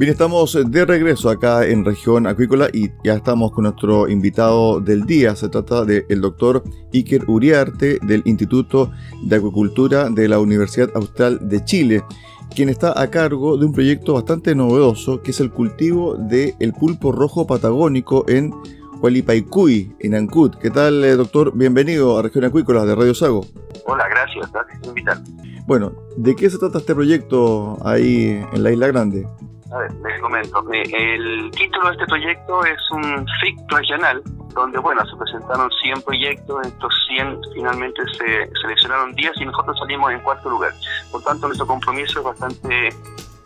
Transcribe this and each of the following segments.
Bien, estamos de regreso acá en región acuícola y ya estamos con nuestro invitado del día. Se trata del doctor Iker Uriarte del Instituto de Acuicultura de la Universidad Austral de Chile, quien está a cargo de un proyecto bastante novedoso que es el cultivo del pulpo rojo patagónico en Hualipaycuy, en Ancud. ¿Qué tal, eh, doctor? Bienvenido a Región Acuícola de Radio Sago. Hola, gracias, gracias por invitarme. Bueno, ¿de qué se trata este proyecto ahí en la Isla Grande? A ver, les comento. El título de este proyecto es un FIC regional, donde, bueno, se presentaron 100 proyectos, estos 100 finalmente se seleccionaron 10 y nosotros salimos en cuarto lugar. Por tanto, nuestro compromiso es bastante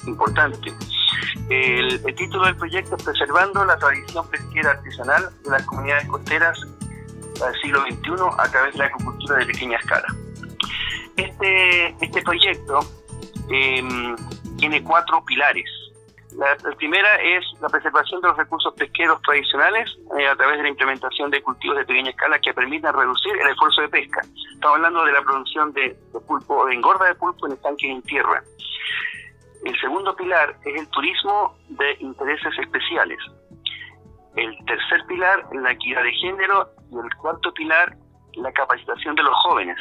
importante. El, título del proyecto es Preservando la tradición pesquera artesanal de las comunidades costeras del siglo XXI a través de la agricultura de pequeña escala. Este, este proyecto em, tiene cuatro pilares. La, primera es la preservación de los recursos pesqueros tradicionales eh, a través de la implementación de cultivos de pequeña escala que permitan reducir el esfuerzo de pesca. Estamos hablando de la producción de, pulpo, de engorda de pulpo en estanques en tierra. El segundo pilar es el turismo de intereses especiales. El tercer pilar, la equidad de género. Y el cuarto pilar, la capacitación de los jóvenes.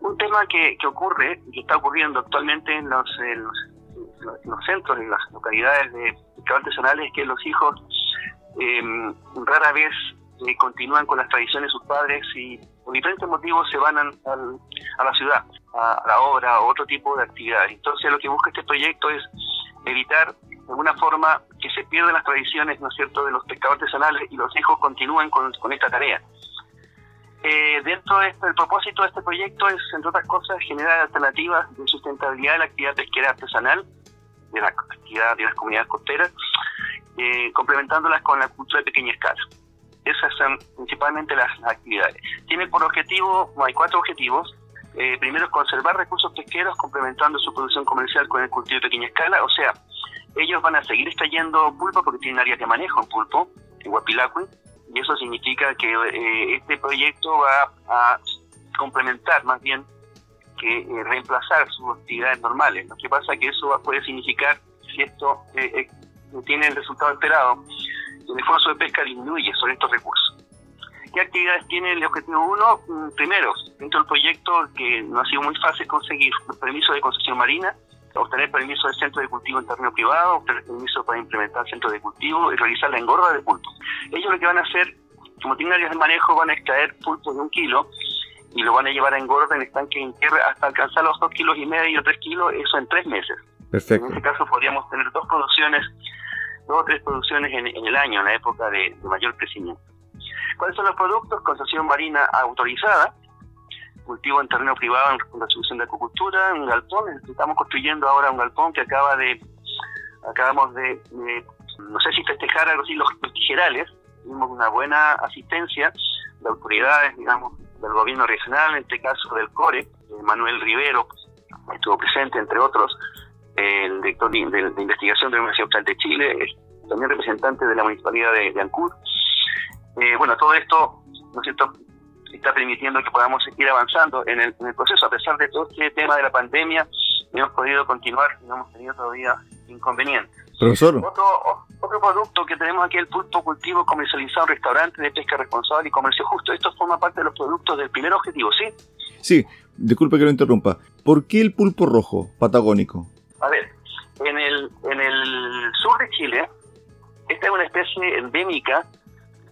Un tema que, que ocurre, que está ocurriendo actualmente en los los centros, en las localidades de artesanales, es que los hijos eh, rara vez eh, continúan con las tradiciones de sus padres y por diferentes motivos se van a, la ciudad, a, la obra o otro tipo de actividades. Entonces lo que busca este proyecto es evitar de alguna forma que se pierdan las tradiciones, ¿no es cierto?, de los pescadores artesanales y los hijos continúen con, esta tarea. Eh, dentro de este, propósito de este proyecto es, entre otras cosas, generar alternativas de sustentabilidad de la actividad pesquera artesanal de la actividad de las comunidades costeras, eh, complementándolas con la cultura de pequeña escala. Esas son principalmente las, actividades. Tiene por objetivo, hay cuatro objetivos. Eh, primero conservar recursos pesqueros complementando su producción comercial con el cultivo de pequeña escala, o sea, ellos van a seguir extrayendo pulpo porque tienen áreas de manejo en pulpo, en Guapilacui, y eso significa que eh, este proyecto va a complementar más bien que eh, reemplazar sus actividades normales. Lo que pasa es que eso puede significar, si esto eh, eh, tiene el resultado esperado, el esfuerzo de pesca disminuye sobre estos recursos. ¿Qué actividades tiene el objetivo 1? Mm, primero, dentro del proyecto que no ha sido muy fácil conseguir permiso de concesión marina, obtener permiso de centro de cultivo en terreno privado, obtener permiso para implementar centro de cultivo y realizar la engorda de pulpo. Ellos lo que van a hacer, como tienen áreas de manejo, van a extraer pulpo de un kilo y lo van a llevar a engorda en estanque en tierra hasta alcanzar los dos kilos y medio, tres kilos, eso en tres meses. Perfecto. En ese caso podríamos tener dos producciones, dos o tres producciones en, el año, en la época de, mayor crecimiento. ¿Cuáles son los productos? Concesión marina autorizada, cultivo en terreno privado en resolución de acuicultura, un galpón, estamos construyendo ahora un galpón que acaba de, acabamos de, no sé si festejar algo así, los, los tijerales, tuvimos una buena asistencia de autoridades, digamos, del gobierno regional, en este caso del CORE, eh, Manuel Rivero estuvo presente, entre otros, el director de, investigación de la Universidad Austral de Chile, también representante de la Municipalidad de, de Ancud. Eh, bueno, todo esto, ¿no es cierto?, está permitiendo que podamos seguir avanzando en el, proceso, a pesar de todo este tema de la pandemia, hemos podido continuar y no hemos tenido todavía inconvenientes. Profesor. Otro, otro producto que tenemos aquí, el pulpo cultivo comercializado en restaurantes de pesca responsable y comercio justo. Esto forma parte de los productos del primer objetivo, ¿sí? Sí, disculpe que lo interrumpa. ¿Por qué el pulpo rojo patagónico? A ver, en el, en el sur de Chile, esta es una especie endémica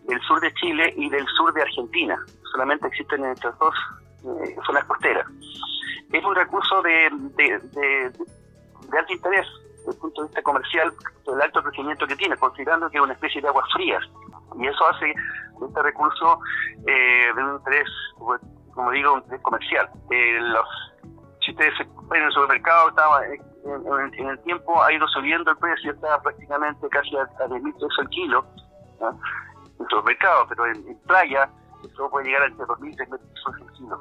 del sur de Chile y del sur de Argentina. Solamente existen en estas dos eh, zonas costeras. Es un recurso de, de, de, alto interés desde el punto de vista comercial, el alto crecimiento que tiene, considerando que es una especie de aguas frías. Y eso hace este recurso eh, de un interés, como digo, un interés comercial. Eh, los, si ustedes ven en el supermercado, estaba, en, el tiempo ha ido subiendo el precio, está prácticamente casi a, a 10 mil pesos el kilo en supermercado, pero en, playa eso puede llegar a entre 2.000 y 3.000 pesos el kilo.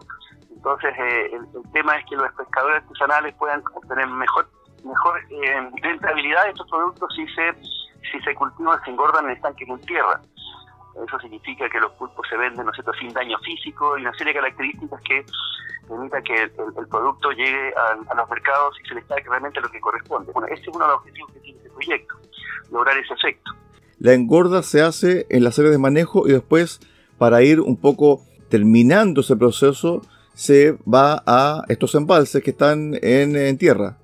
Entonces, eh, el, tema es que los pescadores artesanales puedan obtener mejor mejor eh, rentabilidad de estos productos si se si se cultivan, se engordan en estanques en tierra. Eso significa que los pulpos se venden, ¿no sé, sin daño físico y una serie de características que permita que el, producto llegue a, los mercados y se les pague realmente lo que corresponde. Bueno, ese es uno de los objetivos que tiene este proyecto, lograr ese efecto. La engorda se hace en las áreas de manejo y después, para ir un poco terminando ese proceso, se va a estos embalses que están en, tierra.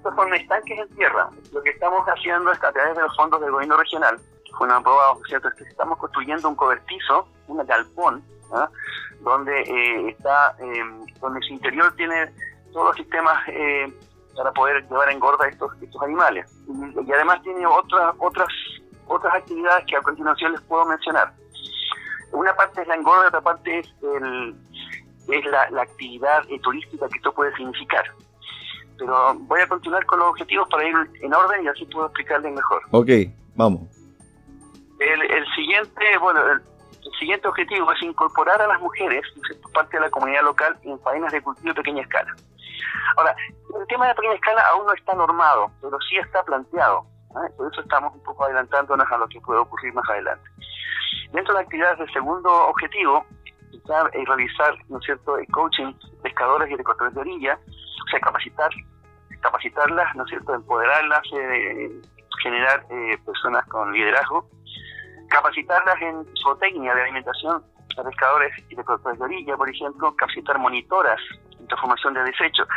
Estos son estanques en tierra. Lo que estamos haciendo es a través de los fondos del gobierno regional, que fueron aprobados, ¿cierto? Es que estamos construyendo un cobertizo, un galpón, ¿ah? donde eh, está, eh, donde su interior tiene todos los sistemas eh, para poder llevar engorda estos, estos animales. Y, además tiene otras otras otras actividades que a continuación les puedo mencionar. Una parte es la engorda, otra parte es, el, es la, la actividad turística que esto puede significar. Pero voy a continuar con los objetivos para ir en orden y así puedo explicarles mejor. Ok, vamos. El, el siguiente, bueno, el, siguiente objetivo es incorporar a las mujeres, parte de la comunidad local, en faenas de cultivo de pequeña escala. Ahora, el tema de pequeña escala aún no está normado, pero sí está planteado. ¿eh? Por eso estamos un poco adelantándonos a lo que puede ocurrir más adelante. Dentro de las actividades del segundo objetivo, está eh, realizar, ¿no es cierto?, el coaching pescadores y recolectores de orilla, o sea, capacitar, capacitarlas, ¿no es cierto?, empoderarlas, eh, generar personas con liderazgo, capacitarlas en zootecnia de alimentación a pescadores y de orilla, por ejemplo, capacitar monitoras transformación de desechos.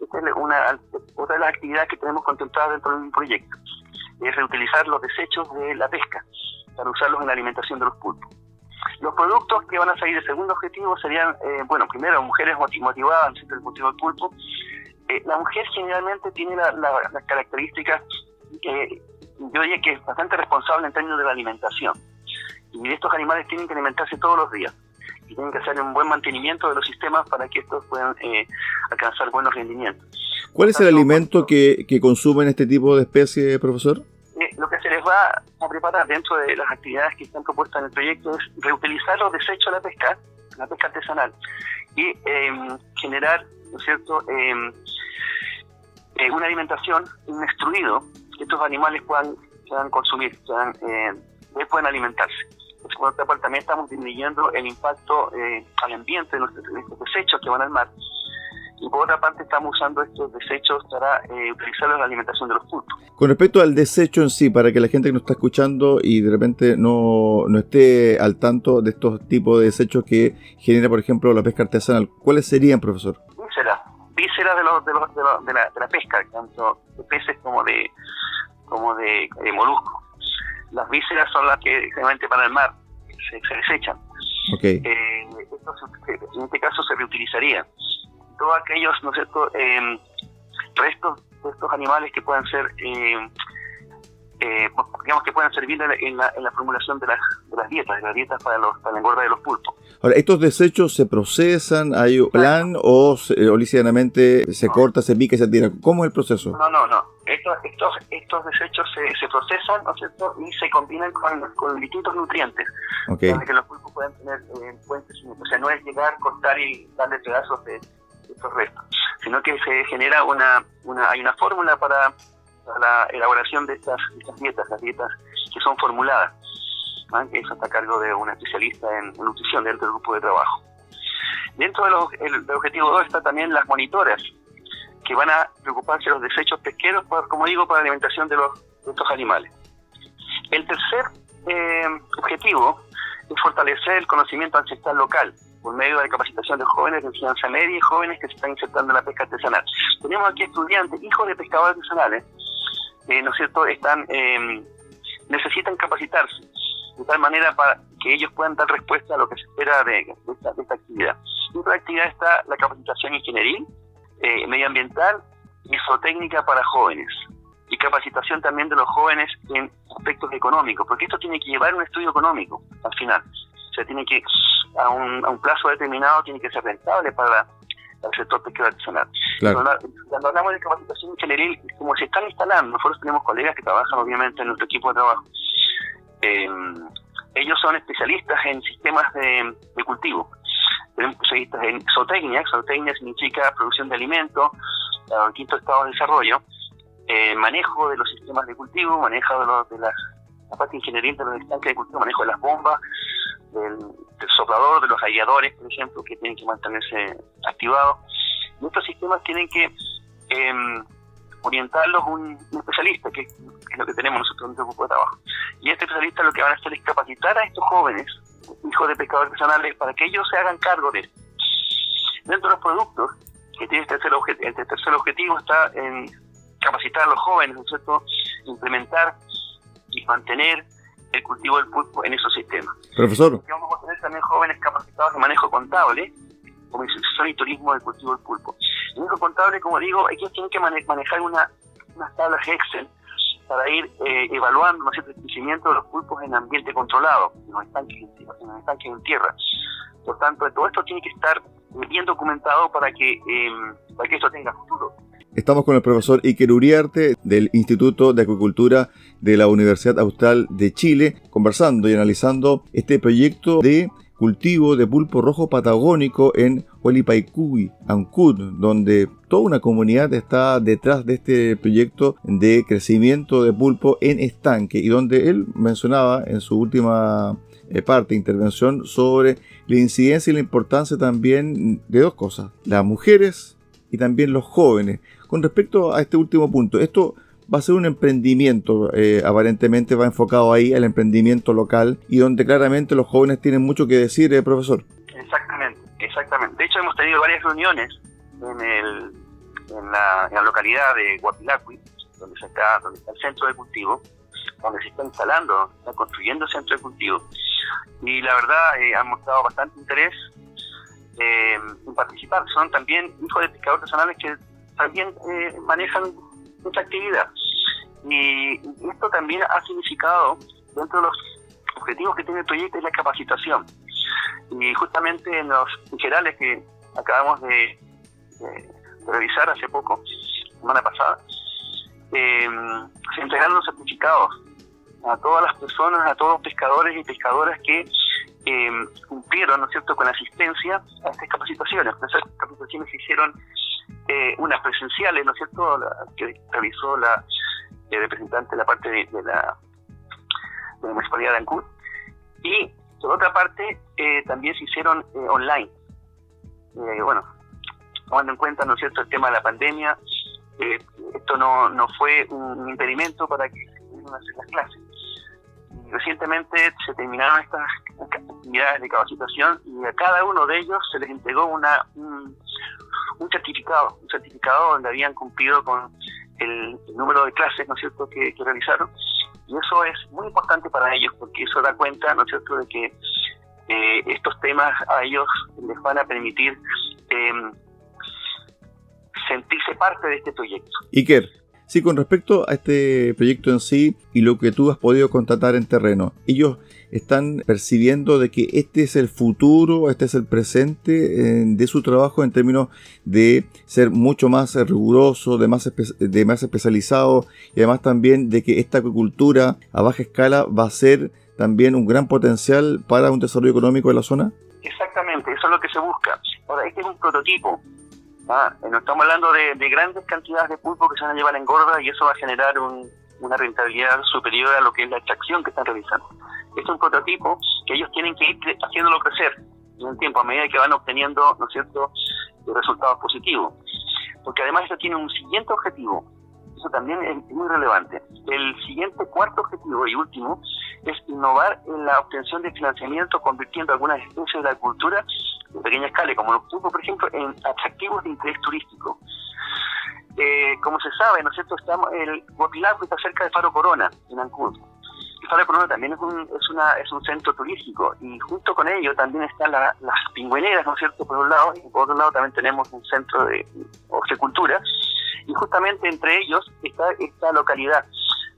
Esta es una, otra de las actividades que tenemos contempladas dentro del proyecto. Es reutilizar los desechos de la pesca para usarlos en la alimentación de los pulpos. Los productos que van a salir de segundo objetivo serían, eh, bueno, primero, mujeres motivadas en el cultivo del pulpo. Eh, la mujer generalmente tiene las la, características que yo diría que es bastante responsable en términos de la alimentación. Y estos animales tienen que alimentarse todos los días y tienen que hacer un buen mantenimiento de los sistemas para que estos puedan eh, alcanzar buenos rendimientos. ¿Cuál es el alimento que, que consumen este tipo de especies, profesor? Eh, lo que se les va a preparar dentro de las actividades que están propuestas en el proyecto es reutilizar los desechos de la pesca, la pesca artesanal, y em, generar, ¿no es cierto?, em, eh, una alimentación, un extruido, que estos animales puedan, puedan consumir, puedan, puedan alimentarse por otra parte también estamos disminuyendo el impacto eh, al ambiente de, los, desechos que van al mar. Y por otra parte estamos usando estos desechos para eh, utilizarlos en la alimentación de los pulpos. Con respecto al desecho en sí, para que la gente que nos está escuchando y de repente no, no esté al tanto de estos tipos de desechos que genera, por ejemplo, la pesca artesanal, ¿cuáles serían, profesor? Vísceras, vísceras de, los, de, los, de, la, de la pesca, tanto de peces como de, como de, moluscos. Las vísceras son las que generalmente van al mar, se, desechan. Okay. Eh, en este caso se reutilizaría. Todos aquellos, ¿no es cierto?, eh, restos de estos animales que puedan ser, eh, eh digamos, que puedan servir en la, en la, formulación de las, de las dietas, de las dietas para, los, para la engorda de los pulpos. Ahora, ¿estos desechos se procesan, hay un plan o, o se corta, se pica y se tira? ¿Cómo es el proceso? No, no, no estos, estos, estos desechos se, se procesan ¿no cierto? y se combinan con, con distintos nutrientes para que los pulpos puedan tener eh, buen crecimiento. O sea, no es llegar, cortar y darle pedazos de, estos restos, sino que se genera una, una hay una fórmula para, la elaboración de estas, dietas, las dietas que son formuladas, que eso está a cargo de un especialista en, nutrición dentro del grupo de trabajo. Dentro del objetivo 2 está también las monitoras, que van a preocuparse de los desechos pesqueros, como digo, para la alimentación de, los, estos animales. El tercer eh, objetivo es fortalecer el conocimiento ancestral local. por medio de la capacitación de jóvenes de enseñanza media y jóvenes que se están insertando en la pesca artesanal. Tenemos aquí estudiantes, hijos de pescadores artesanales, eh, ¿no cierto?, están, eh, necesitan capacitarse de tal manera para que ellos puedan dar respuesta a lo que se espera de, esta, actividad. Dentro de la actividad está la capacitación ingenieril, eh, medioambiental y zootécnica para jóvenes y capacitación también de los jóvenes en aspectos económicos, porque esto tiene que llevar un estudio económico al final. O sea, tiene que, a un, a un plazo determinado, tiene que ser rentable para el sector pesquero artesanal. Cuando, hablamos de capacitación ingenieril, como se están instalando, nosotros tenemos colegas que trabajan obviamente en nuestro equipo de trabajo. Eh, ellos son especialistas en sistemas de, cultivo. Tenemos especialistas en zootecnia, zootecnia significa producción de alimentos, el quinto estado de desarrollo, eh, manejo de los sistemas de cultivo, manejo de, los, de las, la ingeniería de los estanques de cultivo, manejo de las bombas, del, soplador, de los radiadores, por ejemplo, que tienen que mantenerse activados. Estos sistemas tienen que eh, orientarlos un, un especialista, que es, lo que tenemos nosotros en nuestro grupo de trabajo. Y este especialista lo que van a hacer es capacitar a estos jóvenes, hijos de pescadores artesanales, para que ellos se hagan cargo de esto. Dentro de los productos, que tiene este tercer, este tercer objetivo está en capacitar a los jóvenes, ¿no es cierto?, implementar y mantener el cultivo del pulpo en esos sistemas. Profesor. vamos a tener también jóvenes capacitados en manejo contable, como son y turismo del cultivo del pulpo. El manejo contable, como digo, ellos tienen que manejar una, unas tablas Excel para ir eh, evaluando ¿no el crecimiento de los pulpos en ambiente controlado, en los estanques, en los estanques en tierra. Por tanto, todo esto tiene que estar bien documentado para que, eh, para que esto tenga futuro. Estamos con el profesor Iker Uriarte del Instituto de Acuicultura de la Universidad Austral de Chile, conversando y analizando este proyecto de cultivo de pulpo rojo patagónico en Huelipaicui, Ancud, donde toda una comunidad está detrás de este proyecto de crecimiento de pulpo en estanque y donde él mencionaba en su última eh, parte, intervención, sobre la incidencia y la importancia también de dos cosas, las mujeres y también los jóvenes. Con respecto a este último punto, esto va a ser un emprendimiento, eh, aparentemente va enfocado ahí al emprendimiento local y donde claramente los jóvenes tienen mucho que decir, eh, profesor. Exactamente, exactamente. De hecho, hemos tenido varias reuniones en, el, en, la, localidad de Guapilacui, donde, se está, donde está el centro de cultivo, donde se está instalando, está construyendo el centro de cultivo. Y la verdad, eh, han mostrado bastante interés eh, en participar. Son también hijos de pescadores artesanales que también eh, manejan esta actividad. Y esto también ha significado, dentro de los objetivos que tiene el proyecto, es la capacitación. Y justamente en los generales que acabamos de, revisar hace poco, semana pasada, eh, se entregaron certificados a todas las personas, a todos los pescadores y pescadoras que eh, cumplieron, ¿no es cierto?, con asistencia a estas capacitaciones. Estas capacitaciones se hicieron eh, unas presenciales, ¿no es cierto?, que realizó la representante de la parte de, la, de la Municipalidad de Ancud. Y, por otra parte, eh, también se hicieron online. bueno, tomando en cuenta, ¿no es cierto?, el tema de la pandemia, esto no, no fue un impedimento para que se pudieran hacer las clases recientemente se terminaron estas actividades de capacitación y a cada uno de ellos se les entregó una, un, certificado, un certificado donde habían cumplido con el, número de clases, ¿no es cierto?, que, realizaron. Y eso es muy importante para ellos porque eso da cuenta, ¿no es cierto?, de que eh, estos temas a ellos les van a permitir em, sentirse parte de este proyecto. Iker, Sí, con respecto a este proyecto en sí y lo que tú has podido constatar en terreno, ellos están percibiendo de que este es el futuro, este es el presente eh, de su trabajo en términos de ser mucho más riguroso, de más, de más especializado y además también de que esta acuicultura a baja escala va a ser también un gran potencial para un desarrollo económico de la zona? Exactamente, eso es lo que se busca. Ahora, este es un prototipo, Ah, no estamos hablando de, grandes cantidades de pulpo que se van a llevar en gorda y eso va a generar una rentabilidad superior a lo que es la extracción que están realizando. es un prototipo que ellos tienen que ir haciéndolo crecer en el tiempo a medida que van obteniendo, ¿no es cierto?, resultados positivos. Porque además esto tiene un siguiente objetivo, eso también es muy relevante. El siguiente cuarto objetivo y último es innovar en la obtención de financiamiento convirtiendo algunas especies de la cultura de pequeña escala, como los pulpos, por ejemplo, en atractivos de interés turístico. Eh, como se sabe, ¿no es cierto? Estamos, el Guapilaco está cerca de Faro Corona, en Ancud. Faro Corona también es un, es, una, es un centro turístico y junto con ello también están las pingüineras, ¿no es cierto? Por un lado, y por otro lado también tenemos un centro de horticultura y justamente entre ellos está esta localidad.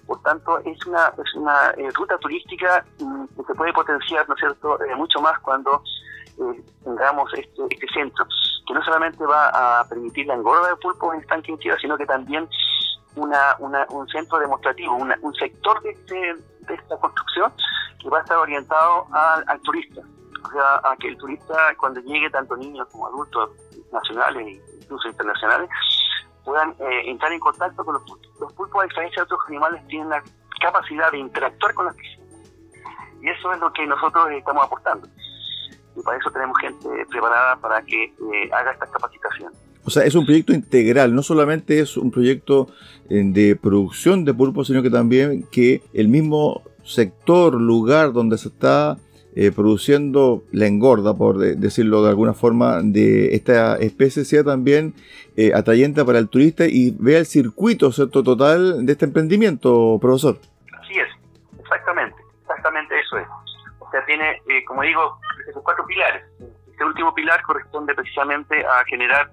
Por tanto, es una, es una eh, ruta turística mm, que se puede potenciar, ¿no es cierto?, eh, mucho más cuando eh, tengamos este, este centro, que no solamente va a permitir la engorda de pulpo en estanque sino que también una, un centro demostrativo, un sector de, este, de esta construcción que va a estar orientado al, al turista, o sea, a que el turista cuando llegue, tanto niños como adultos nacionales e incluso internacionales, puedan eh, entrar en contacto con los pulpos. Los pulpos, a diferencia de otros animales, tienen la capacidad de interactuar con las piscinas. Y eso es lo que nosotros estamos aportando. Y para eso tenemos gente preparada para que eh, haga esta capacitación. O sea, es un proyecto integral, no solamente es un proyecto eh, de producción de pulpos, sino que también que el mismo sector, lugar donde se está eh, produciendo la engorda, por decirlo de alguna forma, de esta especie sea también eh, atrayente para el turista y vea el circuito ¿cierto? total de este emprendimiento, profesor. Así es, exactamente, exactamente eso es. O sea, tiene, eh, como digo, esos cuatro pilares. Este último pilar corresponde precisamente a generar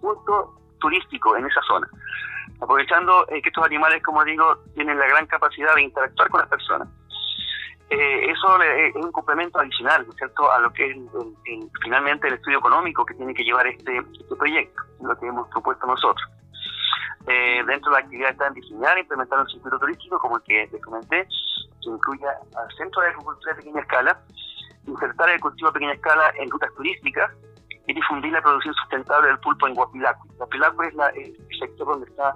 punto turístico en esa zona aprovechando que estos animales, como digo, tienen la gran capacidad de interactuar con las personas eh, eso es un complemento adicional, ¿no es cierto?, a lo que es finalmente el estudio económico que tiene que llevar este, este proyecto, lo que hemos propuesto nosotros. Eh, dentro de la actividad está en diseñar e implementar un circuito turístico, como el que les comenté, que incluya al centro de agricultura de pequeña escala, insertar el cultivo a pequeña escala en rutas turísticas y difundir la producción sustentable del pulpo en Guapilaco. Guapilaco es la, el sector donde está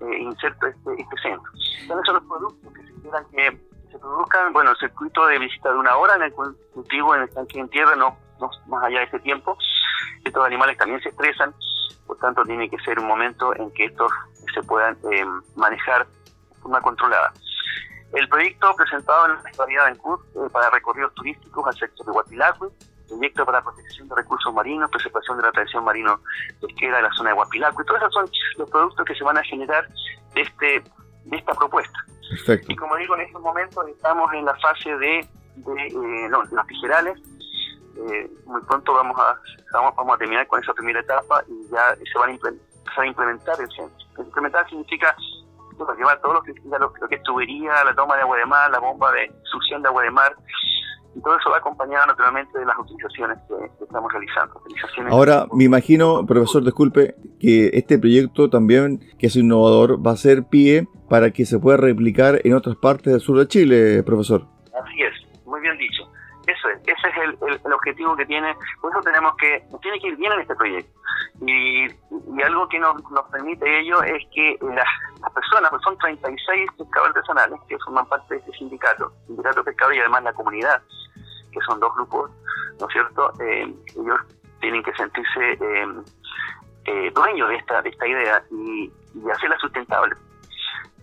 eh, inserto este, este centro. Son esos los productos que se esperan que se produzcan, bueno, el circuito de visita de una hora en el cultivo, en el estanque en tierra, no, no más allá de ese tiempo. Estos animales también se estresan, por tanto tiene que ser un momento en que estos se puedan eh, manejar de forma controlada. El proyecto presentado en la actualidad en CUT eh, para recorridos turísticos al sector de Guapilacue, proyecto para protección de recursos marinos, preservación de la tradición marino pesquera de la zona de Guapilacue, todos esos son los productos que se van a generar de, este, de esta propuesta. Y como digo, en estos momentos estamos en la fase de, eh, no, las tijerales. Eh, muy pronto vamos a, vamos, a terminar con esa primera etapa y ya se van a empezar a implementar el centro. Implementar significa llevar todo lo que, lo, lo que es tubería, la toma de agua de mar, la bomba de succión de agua de mar, todo eso va acompañado naturalmente de las utilizaciones que, estamos realizando. Ahora, me imagino, profesor, disculpe, que este proyecto también, que es innovador, va a ser pie para que se pueda replicar en otras partes del sur de Chile, profesor. Así es, muy bien dicho. Eso es, ese es el, objetivo que tiene, por eso tenemos que, tiene que ir bien en este proyecto. Y, algo que nos, nos permite ello es que las, personas, pues son 36 pescadores artesanales que forman parte de este sindicato, sindicato pescador y además la comunidad, que son dos grupos, ¿no es cierto? Eh, ellos tienen que sentirse eh, eh, dueños de esta, de esta idea y, hacerla sustentable.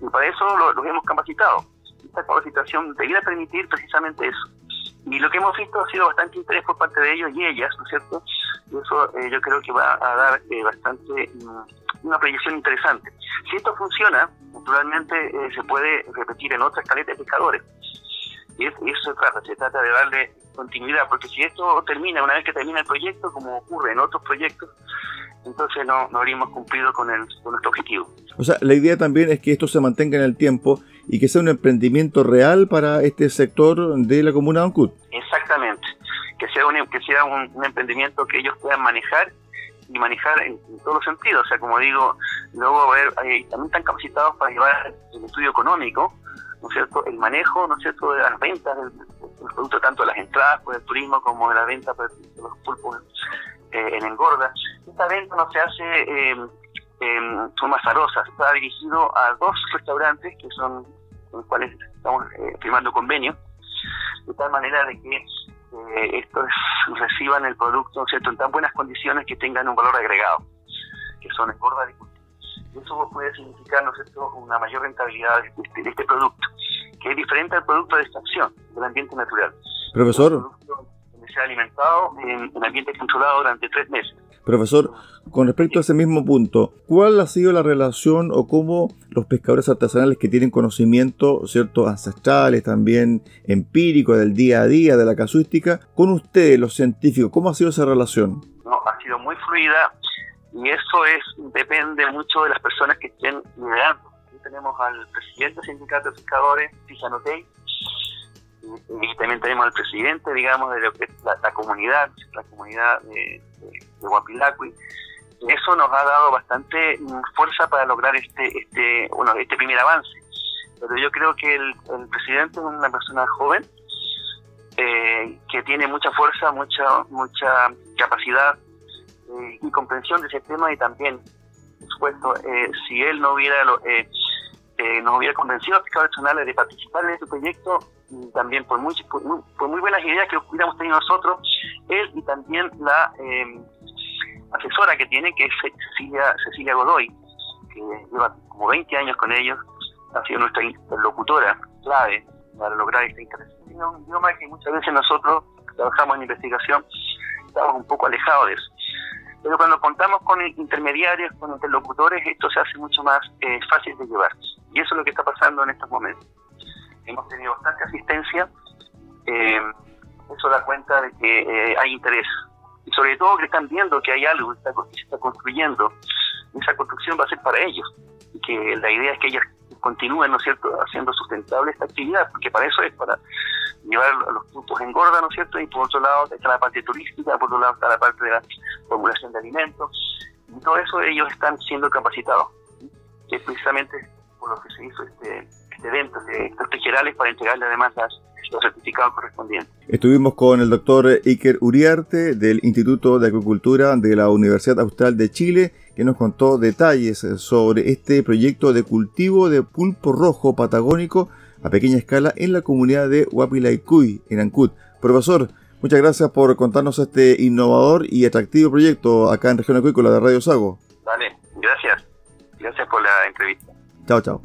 Y para eso los hemos capacitado. Esta capacitación debería permitir precisamente eso. Y lo que hemos visto ha sido bastante interés por parte de ellos y ellas, ¿no es cierto? Y eso yo creo que va a dar bastante mm, una proyección interesante. Si esto funciona, naturalmente se puede repetir en otras caletas de pescadores. Y eso, se trata, se trata de darle continuidad, porque si esto termina, una vez que termina el proyecto, como ocurre en otros proyectos, entonces no, no habríamos cumplido con, el, con nuestro objetivo. O sea, la idea también es que esto se mantenga en el tiempo y que sea un emprendimiento real para este sector de la comuna de Ancud. Exactamente, que sea un, que sea un, emprendimiento que ellos puedan manejar y manejar en, todos los sentidos. O sea, como digo, luego a ver, también están capacitados para llevar el estudio económico, ¿no cierto? El manejo, ¿no cierto?, de las ventas del, producto, tanto de las entradas por el turismo como de la venta de los pulpos eh, en engorda. Esta venta no se hace eh, en forma azarosa, está dirigido a dos restaurantes que son con los cuales estamos eh, firmando convenio, de tal manera de que estos reciban el producto, ¿no cierto?, en tan buenas condiciones que tengan un valor agregado, que son engorda eso puede significar, ¿no una mayor rentabilidad de este, de este, producto, que es diferente al producto de extracción del ambiente natural. Profesor. que sea alimentado en, en ambiente controlado durante tres meses. Profesor, con respecto a ese mismo punto, ¿cuál ha sido la relación o cómo los pescadores artesanales que tienen conocimiento, cierto, ancestrales, también empírico del día a día, de la casuística, con ustedes, los científicos, cómo ha sido esa relación? No, ha sido muy fluida y eso es depende mucho de las personas que estén liderando. Tenemos al presidente del sindicato de pescadores, Tijanotei, y, también tenemos al presidente, digamos, de lo que la, comunidad, la comunidad de, de, Guapilacui. Eso nos ha dado bastante mm, fuerza para lograr este, este, bueno, este primer avance. Pero yo creo que el, presidente es una persona joven, eh, que tiene mucha fuerza, mucha, mucha capacidad eh, y comprensión de ese tema y también, por supuesto, eh, si él no hubiera nos hubiera convencido a pescadores de participar en este proyecto, también por muy, por muy, buenas ideas que hubiéramos tenido nosotros, él y también la eh, asesora que tiene, que es Cecilia, Cecilia Godoy, que lleva como 20 años con ellos, ha sido nuestra interlocutora clave para lograr este interés. Es un idioma que muchas veces nosotros trabajamos en investigación, estamos un poco alejados de eso. Pero cuando contamos con intermediarios, con interlocutores, esto se hace mucho más eh, fácil de llevar. Y eso es lo que está pasando en estos momentos hemos tenido bastante asistencia, eh, eso da cuenta de que eh, hay interés. Y sobre todo que están viendo que hay algo que, se está construyendo. Esa construcción va a ser para ellos. Y que la idea es que ellos continúen, ¿no es cierto?, haciendo sustentable esta actividad, porque para eso es, para llevar los grupos en gorda, ¿no es cierto?, y por otro lado está la parte turística, por otro lado está la parte de la formulación de alimentos, y todo eso ellos están siendo capacitados, que es precisamente por lo que se hizo este, de eventos de generales para entregarle además los certificados correspondientes. Estuvimos con el doctor Iker Uriarte del Instituto de Agricultura de la Universidad Austral de Chile, que nos contó detalles sobre este proyecto de cultivo de pulpo rojo patagónico a pequeña escala en la comunidad de Huapilaycuy, en Ancud. Profesor, muchas gracias por contarnos este innovador y atractivo proyecto acá en Región Acuícola de Radio Sago. Vale, gracias. Gracias por la entrevista. Chao, chao.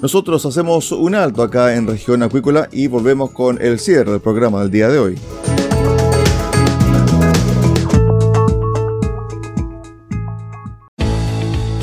Nosotros hacemos un alto acá en región acuícola y volvemos con el cierre del programa del día de hoy.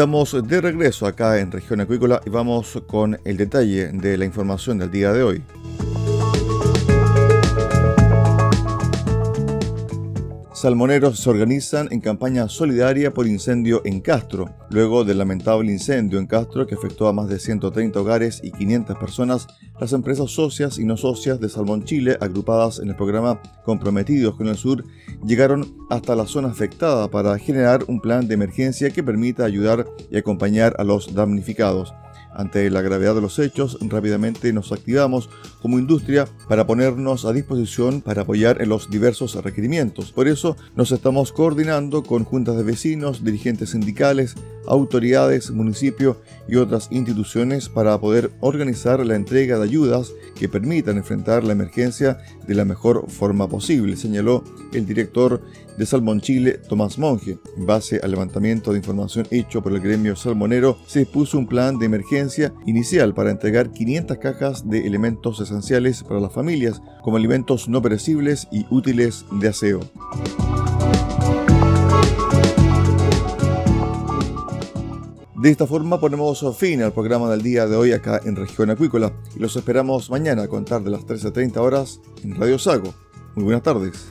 Estamos de regreso acá en Región Acuícola y vamos con el detalle de la información del día de hoy. Salmoneros se organizan en campaña solidaria por incendio en Castro. Luego del lamentable incendio en Castro que afectó a más de 130 hogares y 500 personas, las empresas socias y no socias de Salmón Chile, agrupadas en el programa Comprometidos con el Sur, llegaron hasta la zona afectada para generar un plan de emergencia que permita ayudar y acompañar a los damnificados. Ante la gravedad de los hechos, rápidamente nos activamos como industria para ponernos a disposición para apoyar en los diversos requerimientos. Por eso nos estamos coordinando con juntas de vecinos, dirigentes sindicales, autoridades, municipio y otras instituciones para poder organizar la entrega de ayudas que permitan enfrentar la emergencia de la mejor forma posible, señaló el director de Salmón Chile, Tomás Monge. En base al levantamiento de información hecho por el gremio salmonero, se dispuso un plan de emergencia inicial para entregar 500 cajas de elementos esenciales para las familias, como alimentos no perecibles y útiles de aseo. De esta forma ponemos fin al programa del día de hoy acá en Región Acuícola y los esperamos mañana a contar de las 13.30 horas en Radio Sago. Muy buenas tardes.